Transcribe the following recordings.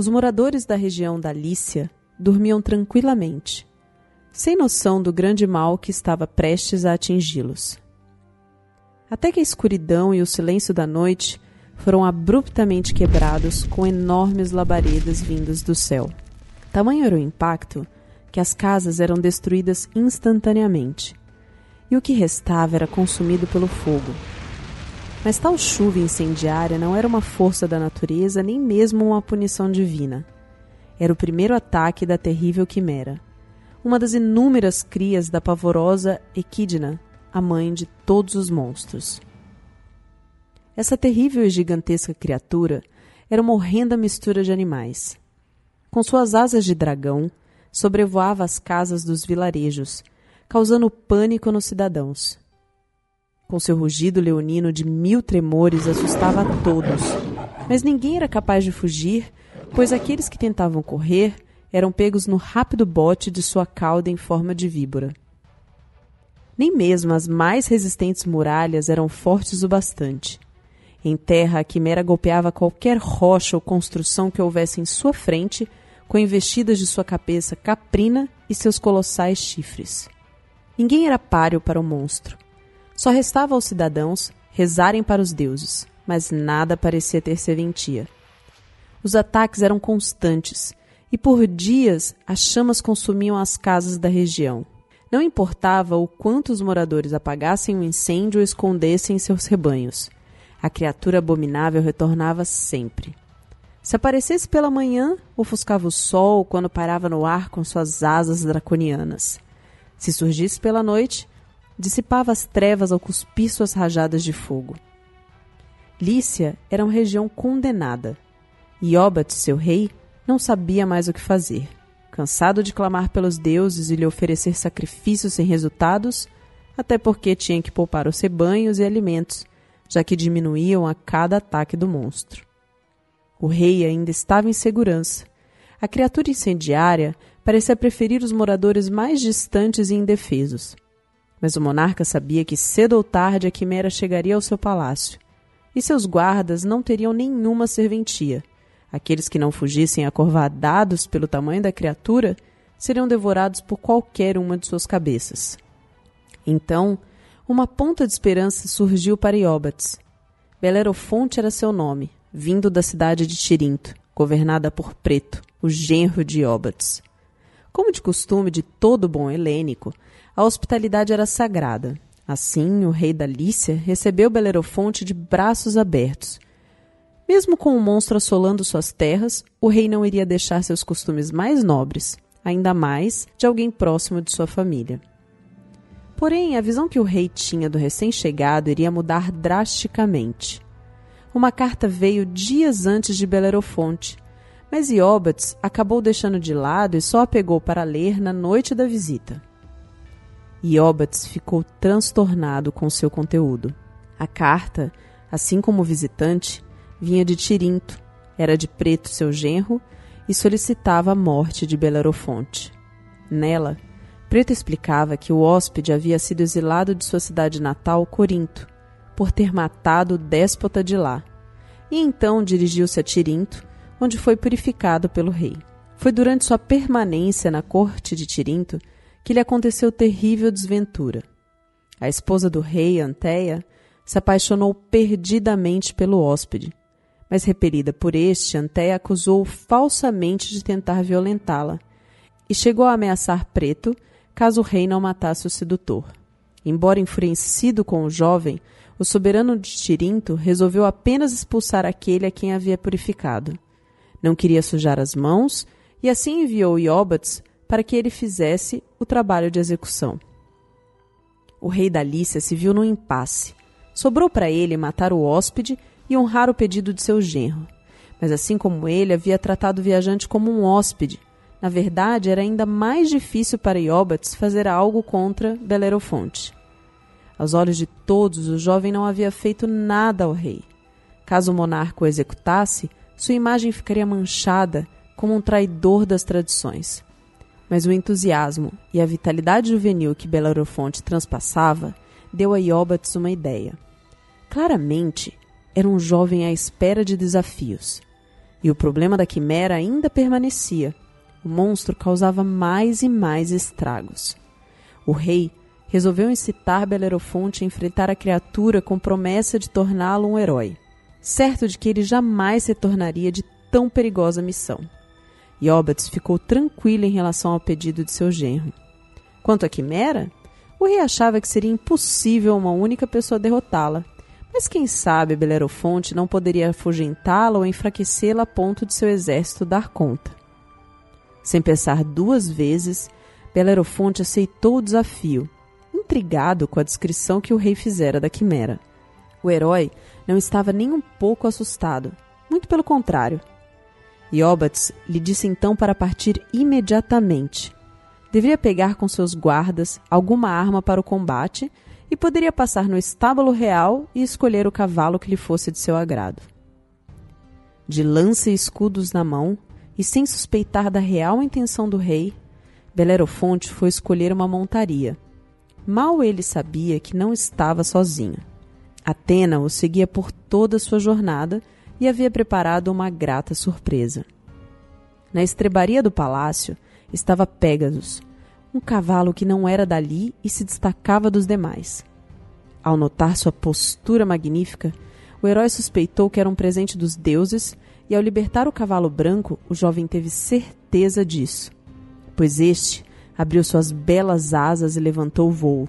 Os moradores da região da Lícia dormiam tranquilamente, sem noção do grande mal que estava prestes a atingi-los. Até que a escuridão e o silêncio da noite foram abruptamente quebrados com enormes labaredas vindas do céu. Tamanho era o impacto que as casas eram destruídas instantaneamente, e o que restava era consumido pelo fogo. Mas tal chuva incendiária não era uma força da natureza nem mesmo uma punição divina. Era o primeiro ataque da terrível quimera, uma das inúmeras crias da pavorosa Equidna, a mãe de todos os monstros. Essa terrível e gigantesca criatura era uma horrenda mistura de animais. Com suas asas de dragão, sobrevoava as casas dos vilarejos, causando pânico nos cidadãos. Com seu rugido leonino de mil tremores, assustava a todos. Mas ninguém era capaz de fugir, pois aqueles que tentavam correr eram pegos no rápido bote de sua cauda em forma de víbora. Nem mesmo as mais resistentes muralhas eram fortes o bastante. Em terra, a quimera golpeava qualquer rocha ou construção que houvesse em sua frente, com investidas de sua cabeça caprina e seus colossais chifres. Ninguém era páreo para o monstro. Só restava aos cidadãos rezarem para os deuses, mas nada parecia ter serventia. Os ataques eram constantes, e por dias as chamas consumiam as casas da região. Não importava o quanto os moradores apagassem o incêndio ou escondessem seus rebanhos a criatura abominável retornava sempre. Se aparecesse pela manhã, ofuscava o sol quando parava no ar com suas asas draconianas. Se surgisse pela noite, dissipava as trevas ao cuspir suas rajadas de fogo. Lícia era uma região condenada. E Obat, seu rei, não sabia mais o que fazer. Cansado de clamar pelos deuses e lhe oferecer sacrifícios sem resultados, até porque tinha que poupar os rebanhos e alimentos, já que diminuíam a cada ataque do monstro. O rei ainda estava em segurança. A criatura incendiária parecia preferir os moradores mais distantes e indefesos. Mas o monarca sabia que cedo ou tarde a quimera chegaria ao seu palácio, e seus guardas não teriam nenhuma serventia. Aqueles que não fugissem acorvadados pelo tamanho da criatura seriam devorados por qualquer uma de suas cabeças. Então, uma ponta de esperança surgiu para Ióbates. Belerofonte era seu nome, vindo da cidade de Tirinto, governada por Preto, o genro de Ióbates. Como de costume de todo bom helênico, a hospitalidade era sagrada. Assim, o rei da Lícia recebeu Belerofonte de braços abertos. Mesmo com o monstro assolando suas terras, o rei não iria deixar seus costumes mais nobres, ainda mais de alguém próximo de sua família. Porém, a visão que o rei tinha do recém-chegado iria mudar drasticamente. Uma carta veio dias antes de Belerofonte, mas Ióbates acabou deixando de lado e só a pegou para ler na noite da visita. Ióbates ficou transtornado com seu conteúdo. A carta, assim como o visitante, vinha de Tirinto, era de Preto seu genro e solicitava a morte de Belerofonte. Nela, Preto explicava que o hóspede havia sido exilado de sua cidade natal, Corinto, por ter matado o déspota de lá, e então dirigiu-se a Tirinto, onde foi purificado pelo rei. Foi durante sua permanência na corte de Tirinto que lhe aconteceu terrível desventura. A esposa do rei, Anteia, se apaixonou perdidamente pelo hóspede, mas repelida por este, Anteia acusou-o falsamente de tentar violentá-la e chegou a ameaçar Preto caso o rei não matasse o sedutor. Embora enfurecido com o jovem, o soberano de Tirinto resolveu apenas expulsar aquele a quem havia purificado. Não queria sujar as mãos e assim enviou Ióbates para que ele fizesse o trabalho de execução. O rei da Lícia se viu num impasse. Sobrou para ele matar o hóspede e honrar o pedido de seu genro. Mas assim como ele havia tratado o viajante como um hóspede, na verdade, era ainda mais difícil para Ióbates fazer algo contra Belerofonte. Aos olhos de todos, o jovem não havia feito nada ao rei. Caso o monarca o executasse, sua imagem ficaria manchada como um traidor das tradições. Mas o entusiasmo e a vitalidade juvenil que Belerofonte transpassava deu a Ióbates uma ideia. Claramente, era um jovem à espera de desafios. E o problema da quimera ainda permanecia. O monstro causava mais e mais estragos. O rei resolveu incitar Belerofonte a enfrentar a criatura com promessa de torná-lo um herói, certo de que ele jamais retornaria de tão perigosa missão. Ióbates ficou tranquilo em relação ao pedido de seu genro. Quanto à quimera, o rei achava que seria impossível uma única pessoa derrotá-la, mas quem sabe Belerofonte não poderia afugentá-la ou enfraquecê-la a ponto de seu exército dar conta. Sem pensar duas vezes, Belerofonte aceitou o desafio, intrigado com a descrição que o rei fizera da quimera. O herói não estava nem um pouco assustado, muito pelo contrário. Ióbates lhe disse então para partir imediatamente. Deveria pegar com seus guardas alguma arma para o combate e poderia passar no estábulo real e escolher o cavalo que lhe fosse de seu agrado. De lança e escudos na mão, e sem suspeitar da real intenção do rei, Belerofonte foi escolher uma montaria. Mal ele sabia que não estava sozinho. Atena o seguia por toda a sua jornada e havia preparado uma grata surpresa. Na estrebaria do palácio estava Pégasus, um cavalo que não era dali e se destacava dos demais. Ao notar sua postura magnífica, o herói suspeitou que era um presente dos deuses e, ao libertar o cavalo branco, o jovem teve certeza disso, pois este abriu suas belas asas e levantou o voo.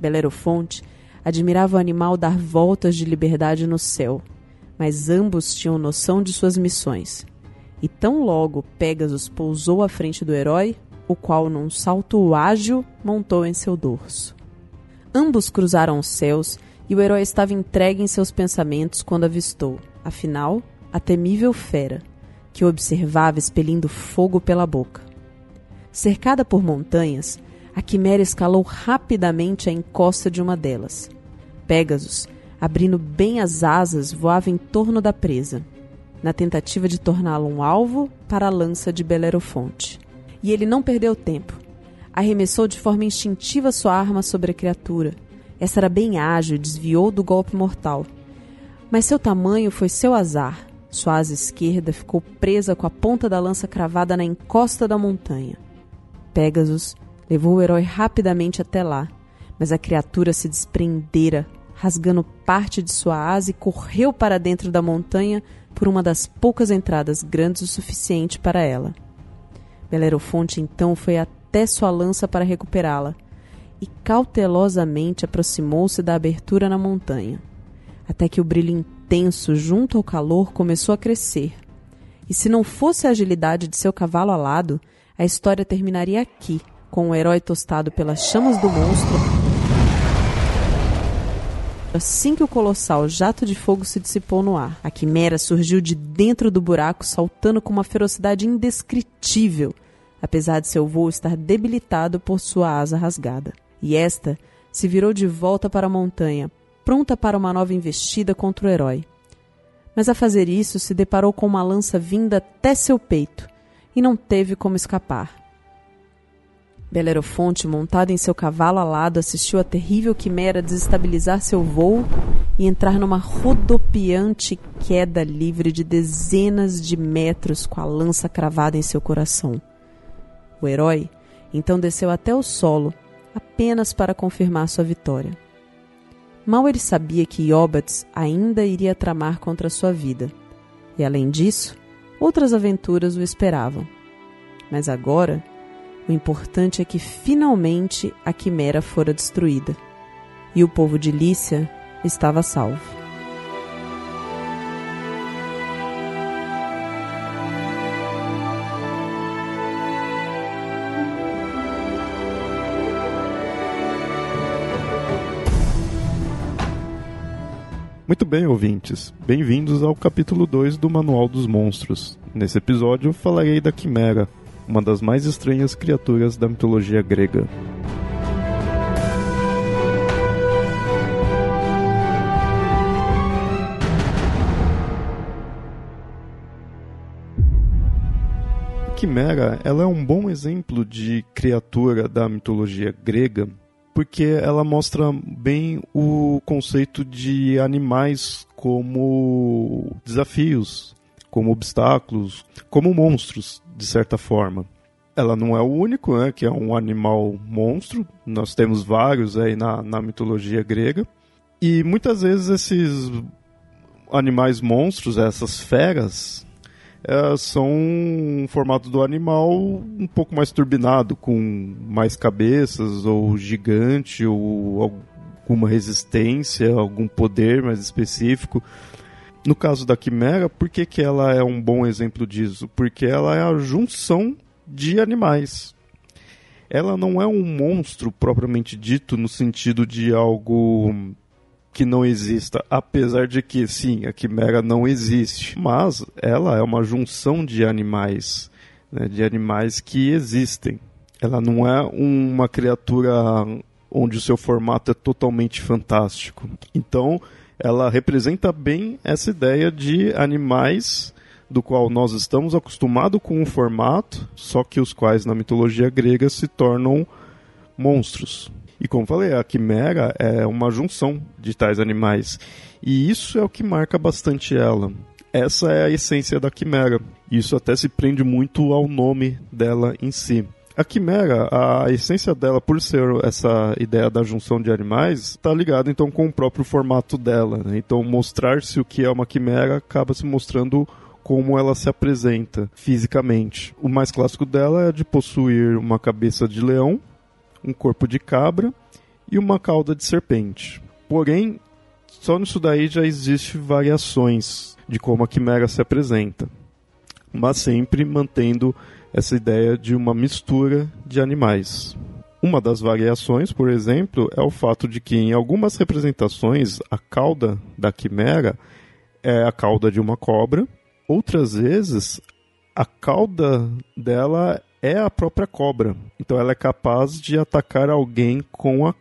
Belerofonte admirava o animal dar voltas de liberdade no céu, mas ambos tinham noção de suas missões. E tão logo Pégasus pousou à frente do herói, o qual, num salto ágil, montou em seu dorso. Ambos cruzaram os céus e o herói estava entregue em seus pensamentos quando avistou, afinal, a temível fera, que observava expelindo fogo pela boca. Cercada por montanhas, a quimera escalou rapidamente a encosta de uma delas. Pégasus, abrindo bem as asas, voava em torno da presa, na tentativa de torná-lo um alvo para a lança de Belerofonte. E ele não perdeu tempo. Arremessou de forma instintiva sua arma sobre a criatura. Essa era bem ágil e desviou do golpe mortal. Mas seu tamanho foi seu azar. Sua asa esquerda ficou presa com a ponta da lança cravada na encosta da montanha. Pegasus levou o herói rapidamente até lá, mas a criatura se desprendera, rasgando parte de sua asa e correu para dentro da montanha por uma das poucas entradas grandes o suficiente para ela. Belerofonte então foi até sua lança para recuperá-la e cautelosamente aproximou-se da abertura na montanha, até que o brilho intenso junto ao calor começou a crescer. E se não fosse a agilidade de seu cavalo alado, a história terminaria aqui, com o herói tostado pelas chamas do monstro. Assim que o colossal jato de fogo se dissipou no ar, a quimera surgiu de dentro do buraco, saltando com uma ferocidade indescritível, apesar de seu voo estar debilitado por sua asa rasgada. E esta se virou de volta para a montanha, pronta para uma nova investida contra o herói. Mas a fazer isso se deparou com uma lança vinda até seu peito e não teve como escapar. Belerofonte, montado em seu cavalo alado, assistiu a terrível quimera desestabilizar seu voo e entrar numa rodopiante queda livre de dezenas de metros com a lança cravada em seu coração. O herói então desceu até o solo, apenas para confirmar sua vitória. Mal ele sabia que Ióbates ainda iria tramar contra sua vida. E além disso, outras aventuras o esperavam. Mas agora, o importante é que finalmente a quimera fora destruída. E o povo de Lícia estava salvo. Muito bem, ouvintes. Bem-vindos ao capítulo 2 do Manual dos Monstros. Nesse episódio falarei da Quimera, uma das mais estranhas criaturas da mitologia grega. Quimera, ela é um bom exemplo de criatura da mitologia grega porque ela mostra bem o conceito de animais como desafios, como obstáculos, como monstros, de certa forma. Ela não é o único, né, que é um animal monstro. Nós temos vários aí na, na mitologia grega. E muitas vezes esses animais monstros, essas feras, é, são um formato do animal um pouco mais turbinado, com mais cabeças, ou gigante, ou alguma resistência, algum poder mais específico. No caso da Quimera, por que, que ela é um bom exemplo disso? Porque ela é a junção de animais. Ela não é um monstro propriamente dito no sentido de algo que não exista, apesar de que sim, a quimera não existe, mas ela é uma junção de animais, né, de animais que existem. Ela não é uma criatura onde o seu formato é totalmente fantástico. Então, ela representa bem essa ideia de animais do qual nós estamos acostumados com o formato, só que os quais na mitologia grega se tornam monstros. E como falei, a quimera é uma junção de tais animais. E isso é o que marca bastante ela. Essa é a essência da quimera. Isso até se prende muito ao nome dela em si. A quimera, a essência dela, por ser essa ideia da junção de animais, está ligada então com o próprio formato dela. Né? Então, mostrar-se o que é uma quimera acaba se mostrando como ela se apresenta fisicamente. O mais clássico dela é de possuir uma cabeça de leão, um corpo de cabra e uma cauda de serpente. Porém, só nisso daí já existe variações de como a quimera se apresenta, mas sempre mantendo essa ideia de uma mistura de animais. Uma das variações, por exemplo, é o fato de que em algumas representações a cauda da quimera é a cauda de uma cobra, outras vezes a cauda dela é a própria cobra. Então ela é capaz de atacar alguém com a,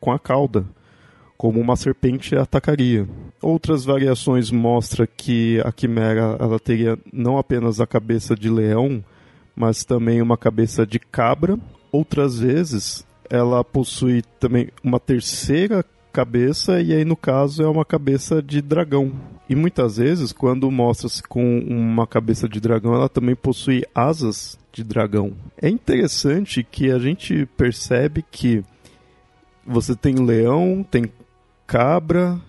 com a cauda, como uma serpente atacaria. Outras variações mostram que a quimera ela teria não apenas a cabeça de leão, mas também uma cabeça de cabra. Outras vezes ela possui também uma terceira cabeça e aí no caso é uma cabeça de dragão. E muitas vezes quando mostra-se com uma cabeça de dragão, ela também possui asas de dragão. É interessante que a gente percebe que você tem leão, tem cabra,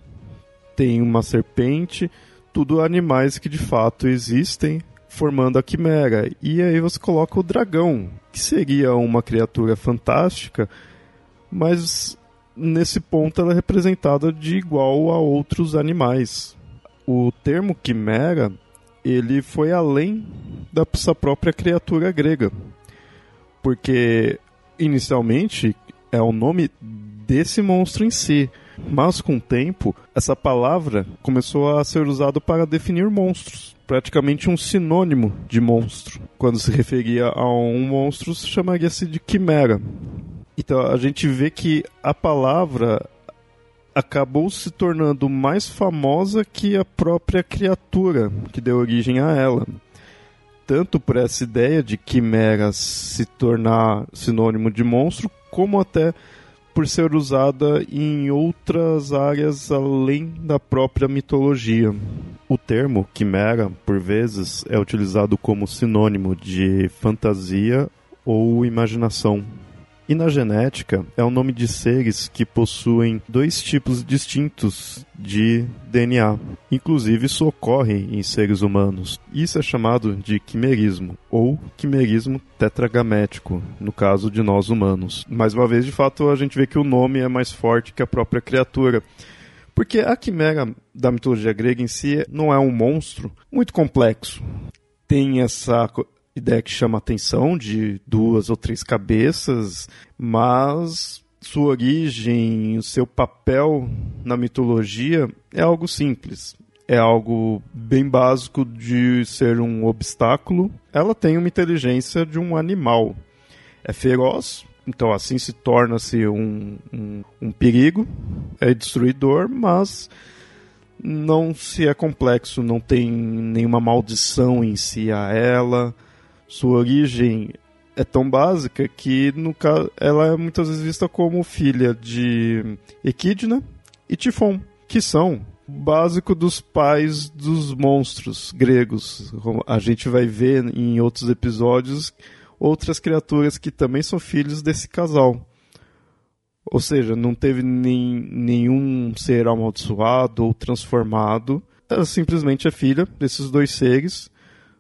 tem uma serpente, tudo animais que de fato existem formando a quimera. E aí você coloca o dragão, que seria uma criatura fantástica, mas nesse ponto ela é representada de igual a outros animais. O termo quimera ele foi além da sua própria criatura grega, porque inicialmente é o nome desse monstro em si, mas com o tempo essa palavra começou a ser usada para definir monstros praticamente um sinônimo de monstro. Quando se referia a um monstro, chamaria-se de quimera. Então a gente vê que a palavra acabou se tornando mais famosa que a própria criatura que deu origem a ela. Tanto por essa ideia de quimera se tornar sinônimo de monstro, como até por ser usada em outras áreas além da própria mitologia. O termo quimera, por vezes, é utilizado como sinônimo de fantasia ou imaginação. E na genética é o nome de seres que possuem dois tipos distintos de DNA. Inclusive, isso ocorre em seres humanos. Isso é chamado de quimerismo, ou quimerismo tetragamético, no caso de nós humanos. Mais uma vez, de fato, a gente vê que o nome é mais forte que a própria criatura. Porque a quimera da mitologia grega em si não é um monstro muito complexo. Tem essa ideia que chama atenção de duas ou três cabeças, mas sua origem, o seu papel na mitologia é algo simples. É algo bem básico de ser um obstáculo. Ela tem uma inteligência de um animal. É feroz, então assim se torna-se um, um, um perigo. É destruidor, mas não se é complexo, não tem nenhuma maldição em si a ela sua origem é tão básica que no caso, ela é muitas vezes vista como filha de Equidna e Tifon, que são básico dos pais dos monstros gregos. A gente vai ver em outros episódios outras criaturas que também são filhos desse casal. Ou seja, não teve nem, nenhum ser amaldiçoado ou transformado. Ela simplesmente é filha desses dois seres,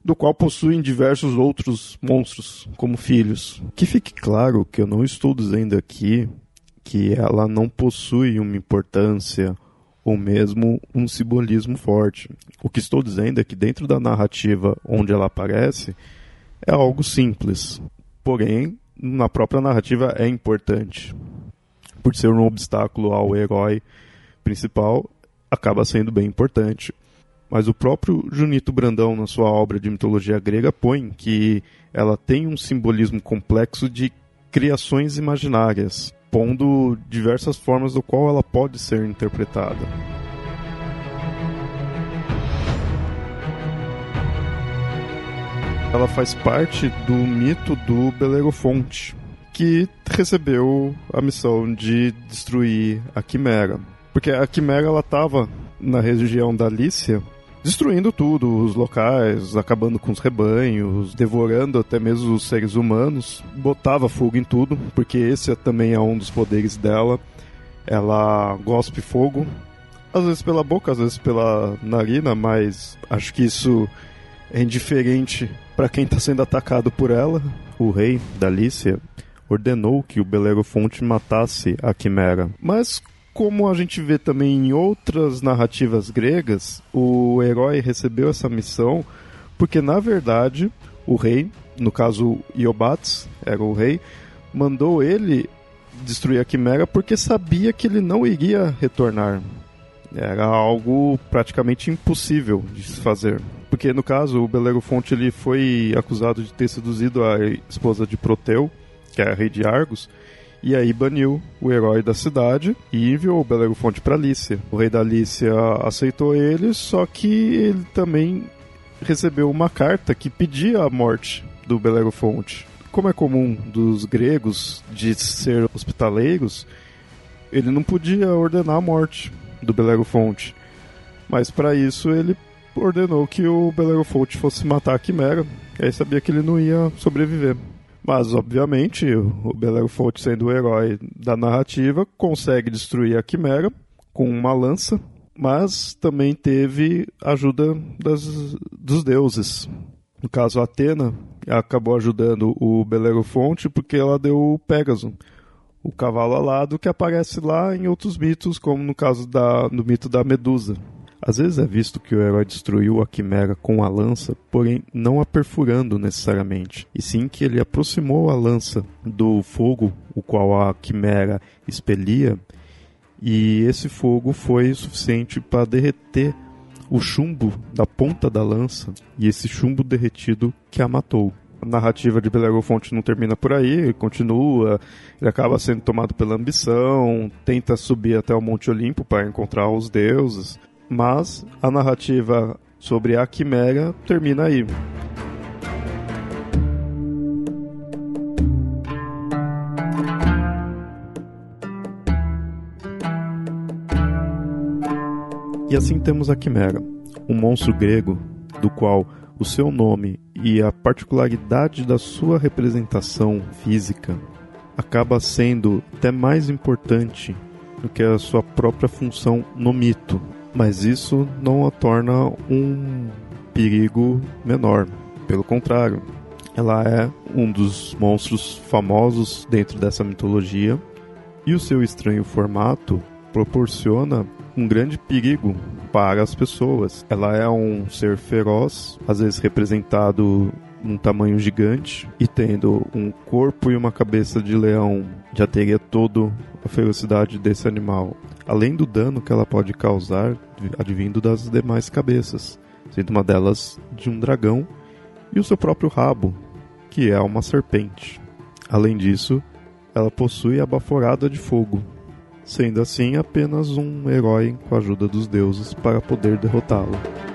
do qual possuem diversos outros monstros como filhos. Que fique claro que eu não estou dizendo aqui que ela não possui uma importância ou mesmo um simbolismo forte. O que estou dizendo é que dentro da narrativa onde ela aparece é algo simples, porém na própria narrativa é importante. Por ser um obstáculo ao herói principal, acaba sendo bem importante. Mas o próprio Junito Brandão, na sua obra de mitologia grega, põe que ela tem um simbolismo complexo de criações imaginárias expondo diversas formas do qual ela pode ser interpretada. Ela faz parte do mito do Belerofonte, que recebeu a missão de destruir a Quimera. Porque a Quimera ela estava na região da Lícia destruindo tudo, os locais, acabando com os rebanhos, devorando até mesmo os seres humanos, botava fogo em tudo, porque esse também é um dos poderes dela. Ela gospe fogo, às vezes pela boca, às vezes pela narina, mas acho que isso é indiferente para quem está sendo atacado por ela. O rei da Lícia ordenou que o Belerofonte matasse a Quimera, mas como a gente vê também em outras narrativas gregas, o herói recebeu essa missão porque, na verdade, o rei, no caso Iobates, era o rei, mandou ele destruir a Quimera porque sabia que ele não iria retornar. Era algo praticamente impossível de se fazer. Porque, no caso, o Belerofonte ele foi acusado de ter seduzido a esposa de Proteu, que era rei de Argos, e aí baniu o herói da cidade e enviou o Belerofonte para Lícia. O rei da Lícia aceitou ele, só que ele também recebeu uma carta que pedia a morte do Belerofonte. Como é comum dos gregos de ser hospitaleiros, ele não podia ordenar a morte do Belerofonte. Mas para isso ele ordenou que o Belerofonte fosse matar a Quimera, aí sabia que ele não ia sobreviver. Mas, obviamente, o Belerofonte, sendo o herói da narrativa, consegue destruir a Quimera com uma lança, mas também teve ajuda das, dos deuses. No caso, Atena acabou ajudando o Belerofonte porque ela deu o Pégaso, o cavalo alado que aparece lá em outros mitos, como no caso da, no mito da Medusa. Às vezes é visto que o herói destruiu a quimera com a lança, porém não a perfurando necessariamente, e sim que ele aproximou a lança do fogo, o qual a quimera expelia, e esse fogo foi suficiente para derreter o chumbo da ponta da lança, e esse chumbo derretido que a matou. A narrativa de Belerofonte não termina por aí, ele continua, ele acaba sendo tomado pela ambição, tenta subir até o Monte Olimpo para encontrar os deuses, mas a narrativa sobre a Quimera termina aí. E assim temos a Quimera, um monstro grego do qual o seu nome e a particularidade da sua representação física acaba sendo até mais importante do que a sua própria função no mito, mas isso não a torna um perigo menor. Pelo contrário, ela é um dos monstros famosos dentro dessa mitologia e o seu estranho formato proporciona um grande perigo para as pessoas. Ela é um ser feroz, às vezes representado num tamanho gigante e tendo um corpo e uma cabeça de leão, já teria toda a ferocidade desse animal além do dano que ela pode causar advindo das demais cabeças, sendo uma delas de um dragão e o seu próprio rabo, que é uma serpente. Além disso, ela possui a baforada de fogo, sendo assim apenas um herói com a ajuda dos deuses para poder derrotá-la.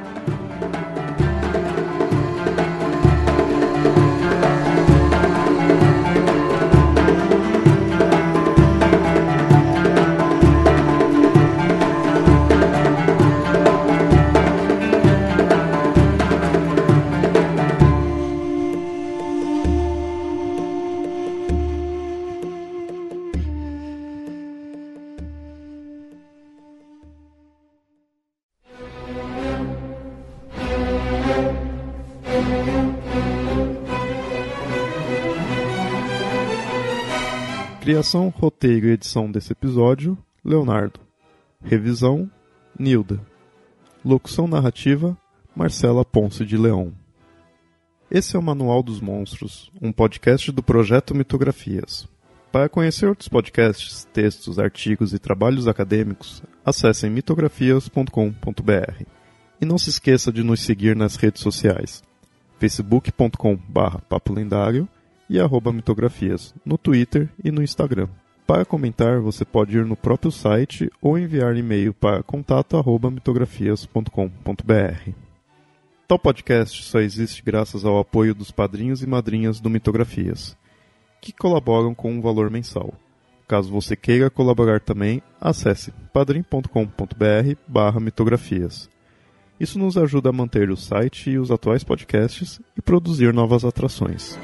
Criação, roteiro e edição desse episódio, Leonardo. Revisão, Nilda. Locução narrativa, Marcela Ponce de Leão. Esse é o Manual dos Monstros, um podcast do projeto Mitografias. Para conhecer outros podcasts, textos, artigos e trabalhos acadêmicos, acessem mitografias.com.br. E não se esqueça de nos seguir nas redes sociais facebook.com.br papo lendário e mitografias, no Twitter e no Instagram. Para comentar, você pode ir no próprio site ou enviar e-mail para contato@mitografias.com.br. Tal podcast só existe graças ao apoio dos padrinhos e madrinhas do Mitografias, que colaboram com um valor mensal. Caso você queira colaborar também, acesse padrim.com.br/mitografias. Isso nos ajuda a manter o site e os atuais podcasts e produzir novas atrações.